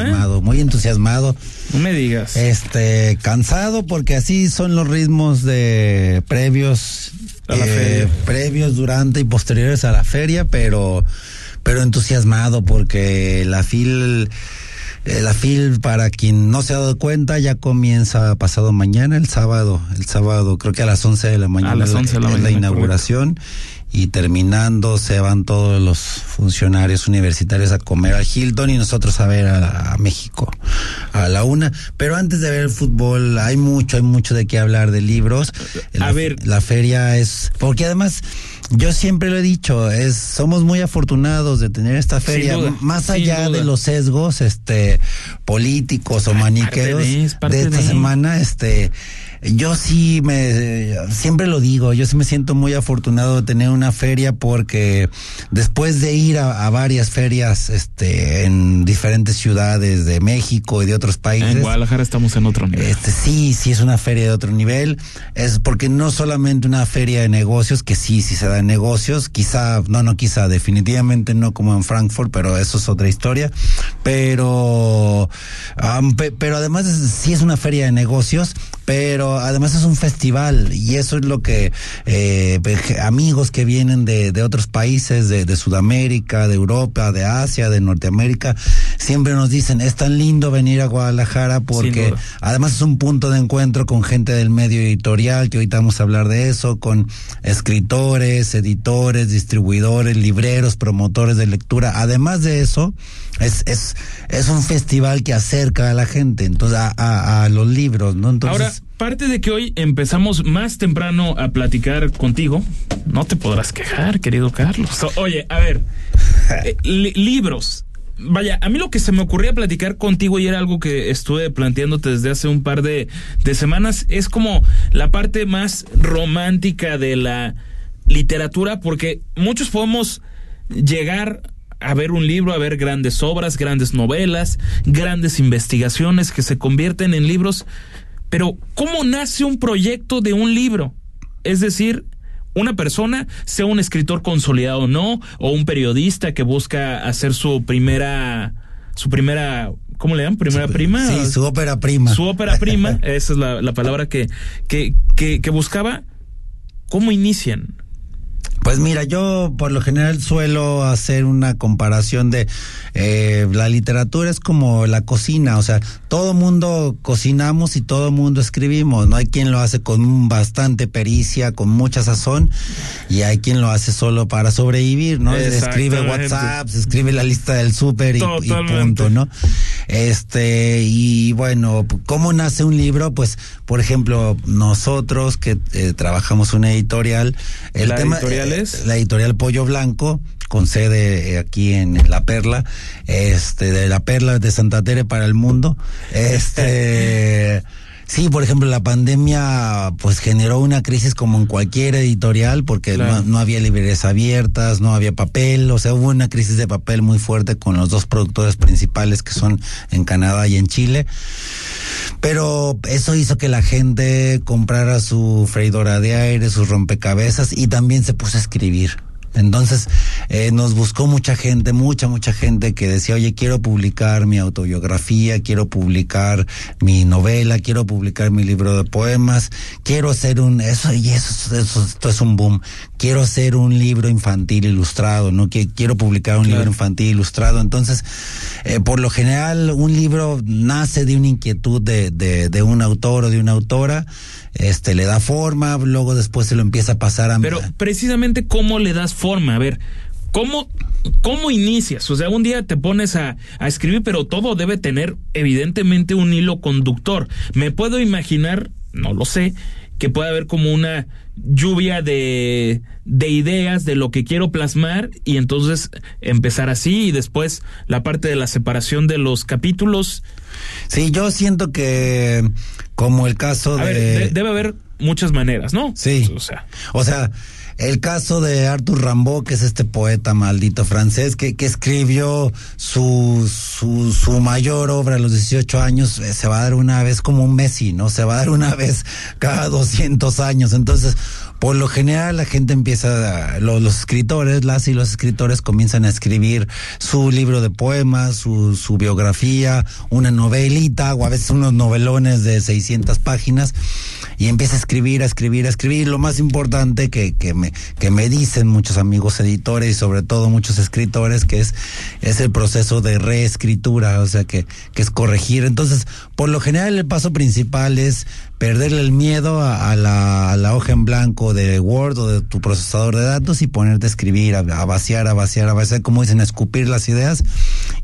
entusiasmado, muy entusiasmado. No me digas. Este, cansado porque así son los ritmos de previos, A la eh, feria. previos, durante y posteriores a la feria, pero, pero entusiasmado porque la fil, eh, la fil para quien no se ha dado cuenta ya comienza pasado mañana, el sábado, el sábado creo que a las 11 de la mañana, las es la- 11 de la la mañana, inauguración. Y terminando se van todos los funcionarios universitarios a comer al Hilton y nosotros a ver a, a México a la una. Pero antes de ver el fútbol hay mucho, hay mucho de qué hablar de libros. A ver. la feria es porque además yo siempre lo he dicho, es somos muy afortunados de tener esta feria duda, más allá de los sesgos este políticos o maniqueos de, es parte de esta de. semana este yo sí me siempre lo digo, yo sí me siento muy afortunado de tener una feria porque después de ir a, a varias ferias este en diferentes ciudades de México y de otros países. En Guadalajara estamos en otro nivel. este sí, sí es una feria de otro nivel, es porque no solamente una feria de negocios, que sí, sí se da en negocios, quizá, no, no quizá, definitivamente no como en Frankfurt, pero eso es otra historia, pero, am, pe- pero además sí es una feria de negocios, pero además es un festival y eso es lo que eh, pe- amigos que vienen de, de otros países, de, de Sudamérica, de Europa, de Asia, de Norteamérica, siempre nos dicen, es tan lindo venir a Guadalajara porque además es un punto de encuentro con gente del medio editorial, que ahorita vamos a hablar de eso, con escritores, editores, distribuidores, libreros, promotores de lectura. Además de eso, es, es, es un festival que acerca a la gente, entonces, a, a, a los libros, ¿no? Entonces, Ahora, parte de que hoy empezamos más temprano a platicar contigo, no te podrás quejar, querido Carlos. Oye, a ver, eh, li- libros. Vaya, a mí lo que se me ocurría platicar contigo y era algo que estuve planteándote desde hace un par de, de semanas, es como la parte más romántica de la literatura, porque muchos podemos llegar a ver un libro, a ver grandes obras, grandes novelas, grandes investigaciones que se convierten en libros, pero ¿cómo nace un proyecto de un libro? Es decir, una persona, sea un escritor consolidado o no, o un periodista que busca hacer su primera, su primera, ¿cómo le llaman? Primera prima. Sí, su ópera prima. Su ópera prima, esa es la, la palabra que, que, que, que buscaba. ¿Cómo inician? Pues mira, yo por lo general suelo hacer una comparación de eh, la literatura es como la cocina, o sea, todo mundo cocinamos y todo mundo escribimos, no hay quien lo hace con bastante pericia, con mucha sazón, y hay quien lo hace solo para sobrevivir, ¿no? Escribe. WhatsApp, se escribe la lista del súper y, punto, ¿no? Este, y bueno, ¿cómo nace un libro? Pues, por ejemplo, nosotros que eh, trabajamos una editorial, el ¿La tema editorial la editorial Pollo Blanco con sede eh, aquí en La Perla, este de La Perla de Santa Tere para el mundo. Este Sí, por ejemplo, la pandemia pues generó una crisis como en cualquier editorial porque Claro. no, no había librerías abiertas, no había papel, o sea, hubo una crisis de papel muy fuerte con los dos productores principales que son en Canadá y en Chile. Pero eso hizo que la gente comprara su freidora de aire, sus rompecabezas y también se puso a escribir. Entonces eh, nos buscó mucha gente, mucha, mucha gente que decía, oye, quiero publicar mi autobiografía, quiero publicar mi novela, quiero publicar mi libro de poemas, quiero hacer un, eso, y eso, eso, esto es un boom, quiero hacer un libro infantil ilustrado, ¿no? Quiero publicar un Claro. libro infantil ilustrado. Entonces, eh, por lo general, un libro nace de una inquietud de, de, de un autor o de una autora, este, le da forma, luego después se lo empieza a pasar a Pero precisamente cómo le das forma, a ver, ¿cómo, cómo inicias? O sea, un día te pones a, a escribir, pero todo debe tener evidentemente un hilo conductor. Me puedo imaginar, no lo sé, que puede haber como una lluvia de, de ideas de lo que quiero plasmar y entonces empezar así y después la parte de la separación de los capítulos. Sí, yo siento que como el caso de... ver, de- debe haber muchas maneras, ¿no? Sí. O sea, O sea, el caso de Arthur Rimbaud, que es este poeta maldito francés, que, que escribió su, su, su mayor obra a los 18 años, eh, se va a dar una vez como un Messi, ¿no? Se va a dar una vez cada 200 años. Entonces, por lo general la gente empieza, los, los, escritores, las y los escritores comienzan a escribir su libro de poemas, su, su biografía, una novelita o a veces unos novelones de 600 páginas y empieza a escribir, a escribir, a escribir. Lo más importante que, que, me, que me dicen muchos amigos editores y sobre todo muchos escritores que es, es el proceso de reescritura, o sea, que, que es corregir. Entonces, por lo general el paso principal es perderle el miedo a, la, a, la, hoja en blanco de Word o de tu procesador de datos y ponerte a escribir, a, a, vaciar, a vaciar, a vaciar, como dicen, a escupir las ideas.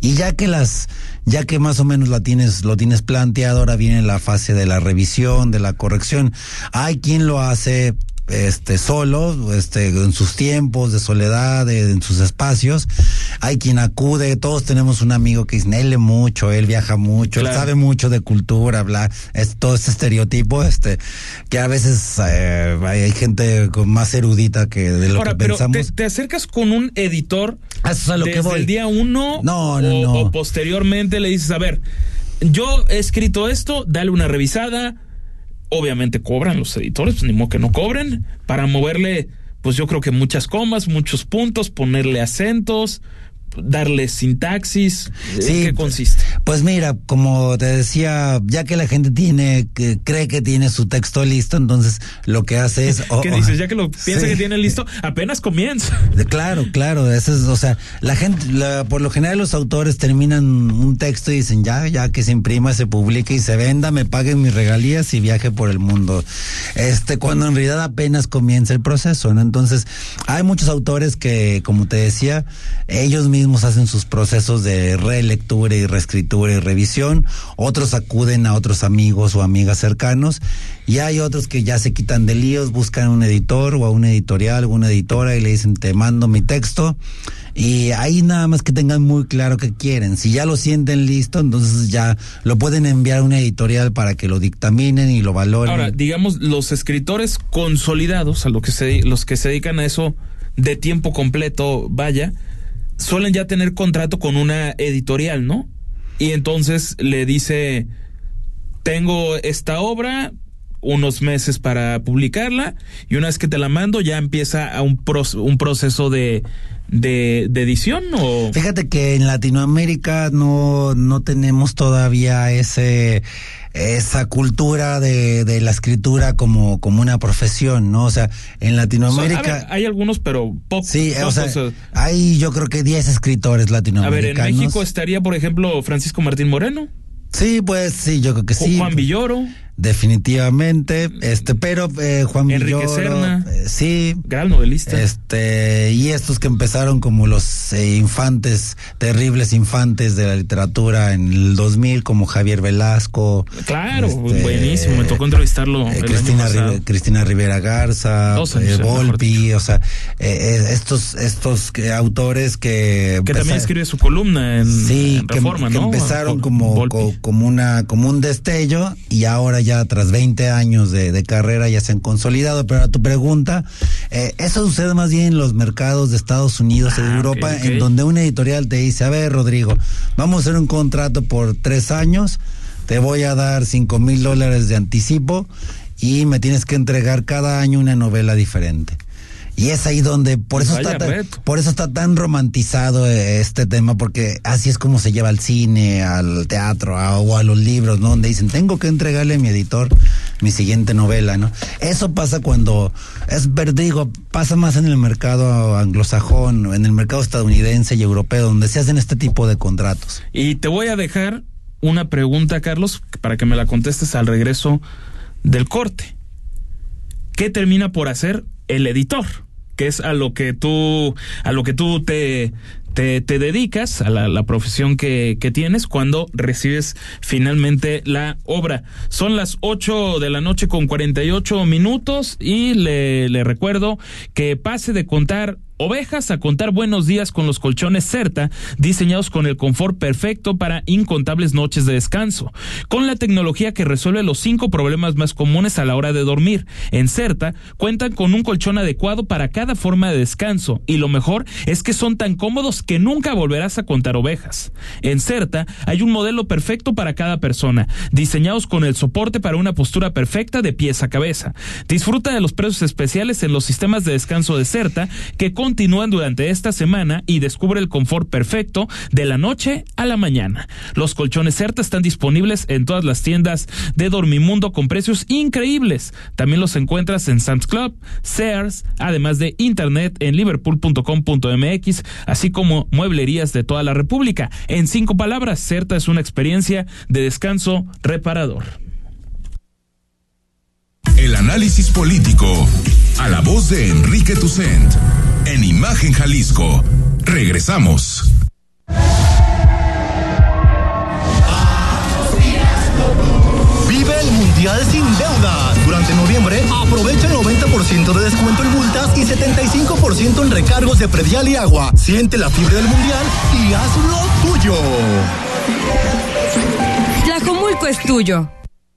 Y ya que las, ya que más o menos la tienes, lo tienes planteado, ahora viene la fase de la revisión, de la corrección. Hay quien lo hace este solo, este en sus tiempos de soledad, en sus espacios. Hay quien acude, todos tenemos un amigo que lee mucho, él viaja mucho, él sabe mucho de cultura, bla, es todo este estereotipo, este, que a veces eh, hay gente más erudita que de lo Ahora, que pero pensamos. Te, te, acercas con un editor Eso es a lo desde que voy. el día uno No, no, o, no. o posteriormente le dices, a ver, yo he escrito esto, dale una revisada, obviamente cobran los editores, pues ni modo que no cobren, para moverle, pues yo creo que muchas comas, muchos puntos, ponerle acentos, darle sintaxis. ¿En Sí, qué consiste? Pues mira, como te decía, ya que la gente tiene, que cree que tiene su texto listo, entonces lo que hace es. ¿Qué dices? Ya que lo piensa que tiene listo, apenas comienza. Claro, claro, eso es, o sea, la gente, la, por lo general los autores terminan un texto y dicen ya, ya que se imprima, se publique y se venda, me paguen mis regalías y viaje por el mundo. Este, cuando en realidad apenas comienza el proceso, ¿no? Entonces, hay muchos autores que, como te decía, ellos mismos hacen sus procesos de relectura y reescritura y revisión, otros acuden a otros amigos o amigas cercanos, y hay otros que ya se quitan de líos, buscan un editor o a una editorial o una editora y le dicen, te mando mi texto, y ahí nada más que tengan muy claro qué quieren. Si ya lo sienten listo, entonces ya lo pueden enviar a una editorial para que lo dictaminen y lo valoren. Ahora, digamos, los escritores consolidados, a lo que se, los que se dedican a eso de tiempo completo, vaya, suelen ya tener contrato con una editorial, ¿no? Y entonces le dice, tengo esta obra, unos meses para publicarla, y una vez que te la mando ya empieza a un, pro, un proceso de, de, de, edición o fíjate que en Latinoamérica no no tenemos todavía ese esa cultura de, de la escritura como como una profesión no o sea en Latinoamérica o sea, ver, hay algunos pero pocos sí o sea, hay yo creo que 10 escritores latinoamericanos a ver en México estaría por ejemplo Francisco Martín Moreno sí pues sí yo creo que sí. Juan Villoro definitivamente este pero eh, Juan Enrique Villoro, Serna eh, sí. Gran novelista. Este y estos que empezaron como los eh, infantes terribles infantes de la literatura en el 2000 como Javier Velasco. Claro este, buenísimo. Me tocó entrevistarlo eh, Cristina, Cristina Rivera Garza años, Volpi o sea eh, estos estos autores que que también escribe su columna en, sí, en Reforma que, ¿no? que empezaron como co, como una como un destello y ahora ya tras 20 años de, de, carrera ya se han consolidado. Pero a tu pregunta, eh, eso sucede más bien en los mercados de Estados Unidos y Ah, de Europa, okay, okay. en donde una editorial te dice, a ver, Rodrigo, vamos a hacer un contrato por tres años, te voy a dar cinco mil dólares de anticipo y me tienes que entregar cada año una novela diferente. Y es ahí donde, por eso, está tan, por eso está tan romantizado este tema, porque así es como se lleva al cine, al teatro a, o a los libros, ¿no? Donde dicen, tengo que entregarle a mi editor mi siguiente novela, ¿no? Eso pasa cuando, es digo, pasa más en el mercado anglosajón, en el mercado estadounidense y europeo, donde se hacen este tipo de contratos. Y te voy a dejar una pregunta, Carlos, para que me la contestes al regreso del corte. ¿Qué termina por hacer el editor? que es a lo que tú a lo que tú te te, te dedicas a la, la profesión que, que, tienes cuando recibes finalmente la obra. Son las 8 de la noche con 48 minutos y le, le recuerdo que pase de contar ovejas a contar buenos días con los colchones Certa, diseñados con el confort perfecto para incontables noches de descanso, con la tecnología que resuelve los cinco problemas más comunes a la hora de dormir. En Certa cuentan con un colchón adecuado para cada forma de descanso y lo mejor es que son tan cómodos que nunca volverás a contar ovejas. En Certa hay un modelo perfecto para cada persona, diseñados con el soporte para una postura perfecta de pies a cabeza. Disfruta de los precios especiales en los sistemas de descanso de Certa que continúan durante esta semana y descubre el confort perfecto de la noche a la mañana. Los colchones Certa están disponibles en todas las tiendas de Dormimundo con precios increíbles. También los encuentras en Sam's Club, Sears, además de internet en liverpool.com.mx, así como mueblerías de toda la República. En cinco palabras, Certa es una experiencia de descanso reparador. El análisis político a la voz de Enrique Tucent en Imagen Jalisco. Regresamos. Vive el Mundial sin deuda. Durante noviembre, aprovecha el 90% de descuento en multas y 75% en recargos de predial y agua. Siente la fibra del Mundial y hazlo tuyo. Tlajomulco es tuyo.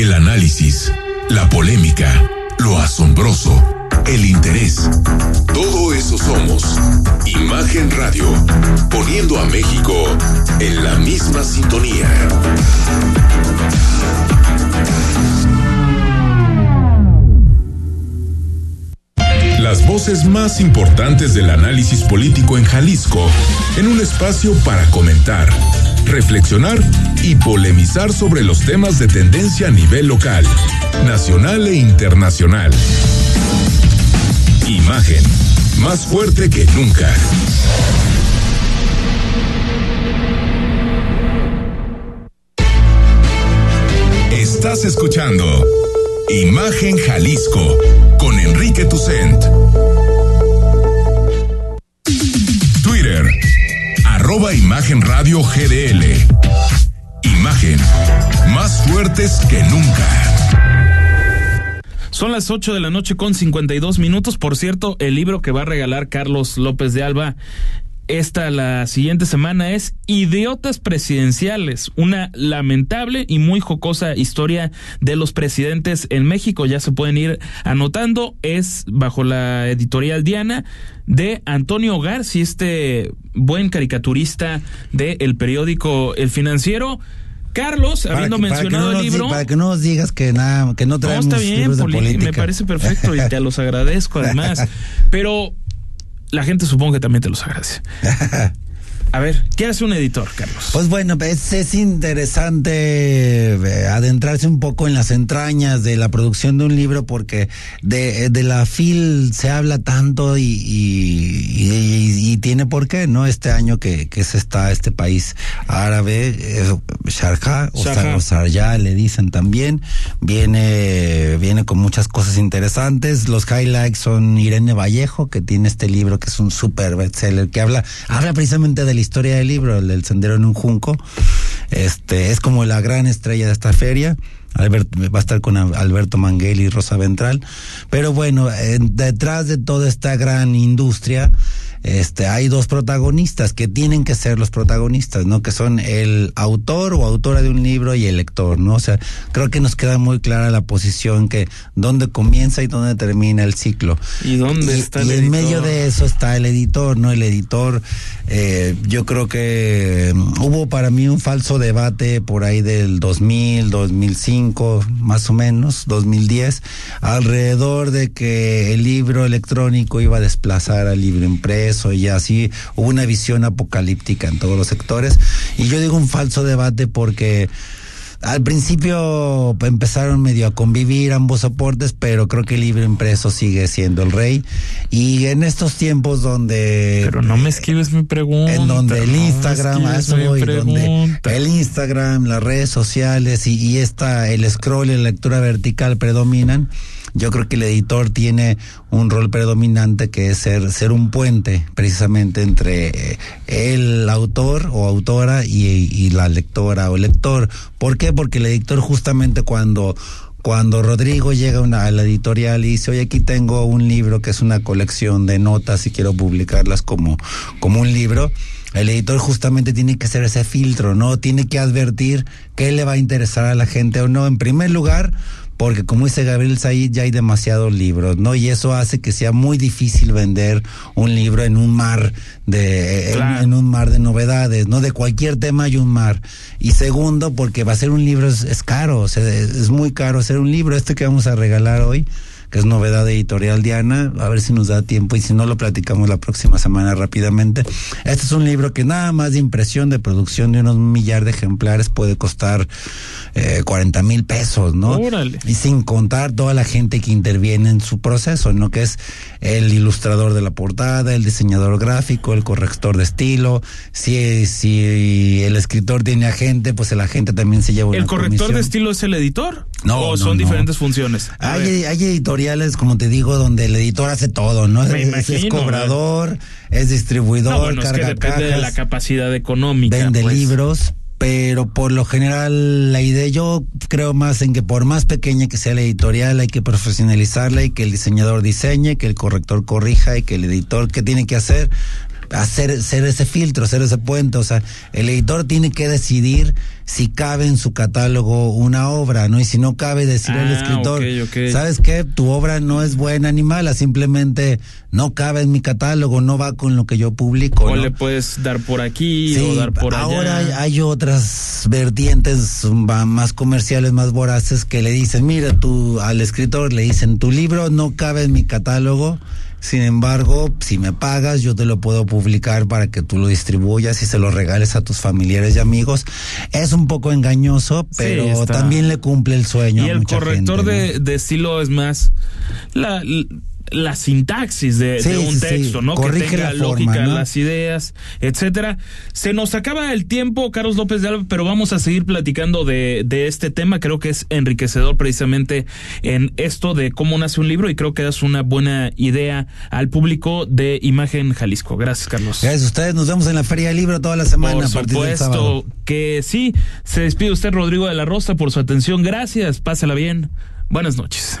El análisis, la polémica, lo asombroso, el interés. Todo eso somos. Imagen Radio, poniendo a México en la misma sintonía. Las voces más importantes del análisis político en Jalisco, en un espacio para comentar reflexionar y polemizar sobre los temas de tendencia a nivel local, nacional e internacional. Imagen, más fuerte que nunca. Estás escuchando Imagen Jalisco con Enrique Tucent. Twitter arroba Imagen Radio GDL. Imagen, más fuertes que nunca. Son las 8 de la noche con 52 minutos. Por cierto, el libro que va a regalar Carlos López de Alba esta la siguiente semana es Idiotas Presidenciales, una lamentable y muy jocosa historia de los presidentes en México. Ya se pueden ir anotando. Es bajo la editorial Diana de Antonio Garci, este buen caricaturista del periódico El Financiero. Carlos, habiendo mencionado el libro. para que no nos digas que nada, que no traemos no, está bien, me parece perfecto y te los agradezco además. Pero la gente supongo que también te los agradece. A ver, ¿qué hace un editor, Carlos? Pues bueno, es, es, interesante eh, adentrarse un poco en las entrañas de la producción de un libro porque de, de la FIL se habla tanto y, y, y, tiene por qué, ¿no? Este año que, que se está este país árabe, eh, Sharjah o, Sharjah le dicen también, viene, viene con muchas cosas interesantes. Los highlights son Irene Vallejo, que tiene este libro que es un super bestseller, que habla, habla precisamente del historia del libro, el del sendero en un junco. Este es como la gran estrella de esta feria. Albert, va a estar con Alberto Manguel y Rosa Ventral. Pero bueno, detrás de toda esta gran industria este, hay dos protagonistas que tienen que ser los protagonistas, ¿no? Que son el autor o autora de un libro y el lector, ¿no? O sea, creo que nos queda muy clara la posición que dónde comienza y dónde termina el ciclo. ¿Y dónde está el Y en medio de eso está el editor, ¿no? El editor, eh, yo creo que mm, hubo para mí un falso debate por ahí del 2000, 2005, más o menos, 2010, alrededor de que el libro electrónico iba a desplazar al libro impreso y así hubo una visión apocalíptica en todos los sectores. Y yo digo un falso debate porque al principio empezaron medio a convivir ambos soportes, pero creo que el libro impreso sigue siendo el rey. Y en estos tiempos donde... Pero no me esquives mi pregunta. En donde el no Instagram, eso voy, donde el Instagram, las redes sociales y, y esta, el scroll y la lectura vertical predominan, yo creo que el editor tiene un rol predominante que es ser, ser un puente precisamente entre eh, el autor o autora y, la lectora o lector. ¿Por qué? Porque el editor justamente cuando cuando Rodrigo llega a una, a la editorial y dice, oye, aquí tengo un libro que es una colección de notas y quiero publicarlas como, como un libro, el editor justamente tiene que hacer ese filtro, ¿no? Tiene que advertir qué le va a interesar a la gente o no. En primer lugar, porque como dice Gabriel Said, ya hay demasiados libros, ¿no? Y eso hace que sea muy difícil vender un libro en un mar de, Claro. en, en un mar de novedades, ¿no? De cualquier tema hay un mar. Y segundo, porque va a ser un libro es, es caro, o sea, es, es muy caro hacer un libro. Este que vamos a regalar hoy, que es novedad de editorial Diana, a ver si nos da tiempo y si no lo platicamos la próxima semana rápidamente. Este es un libro que nada más de impresión, de producción de unos millar de ejemplares puede costar eh, 40 mil pesos, ¿no? Órale. Y sin contar toda la gente que interviene en su proceso, ¿no? Que es el ilustrador de la portada, el diseñador gráfico, el corrector de estilo. Si, si el escritor tiene agente, pues el agente también se lleva una ¿El corrector comisión. de estilo es el editor? No, ¿O no, son no. diferentes funciones? Hay, hay editoriales, como te digo, donde el editor hace todo, ¿no? Me es, cobrador, es distribuidor, No, bueno, es que carga depende de la capacidad económica. vende pues. libros, pero por lo general la idea yo creo más en que por más pequeña que sea la editorial hay que profesionalizarla y que el diseñador diseñe, que el corrector corrija y que el editor qué tiene que hacer hacer ser ese filtro, ser ese puente, o sea, el editor tiene que decidir si cabe en su catálogo una obra, ¿no? Y si no cabe decir al Ah, escritor, ok, ok. ¿sabes qué? Tu obra no es buena ni mala, simplemente no cabe en mi catálogo, no va con lo que yo publico, O ¿no? le puedes dar por aquí o dar por allá. ahora hay, otras vertientes más comerciales, más voraces que le dicen, mira, tú al escritor le dicen, tu libro no cabe en mi catálogo, sin embargo, si me pagas, yo te lo puedo publicar para que tú lo distribuyas y se lo regales a tus familiares y amigos. Es un poco engañoso, pero también le cumple el sueño. Y a el mucha corrector gente, ¿no? de, de estilo es más la, la sintaxis de, Sí, de un sí, texto, ¿no? Corrige que tenga la forma, lógica, ¿no? las ideas, etcétera. Se nos acaba el tiempo, Carlos López de Alba, pero vamos a seguir platicando de, de este tema. Creo que es enriquecedor precisamente en esto de cómo nace un libro y creo que das una buena idea al público de Imagen Jalisco. Gracias, Carlos. Gracias a ustedes, nos vemos en la Feria del Libro toda la semana Por a del supuesto que sí. Se despide usted, Rodrigo de la Rosa, por su atención. Gracias. Pásela bien. Buenas noches.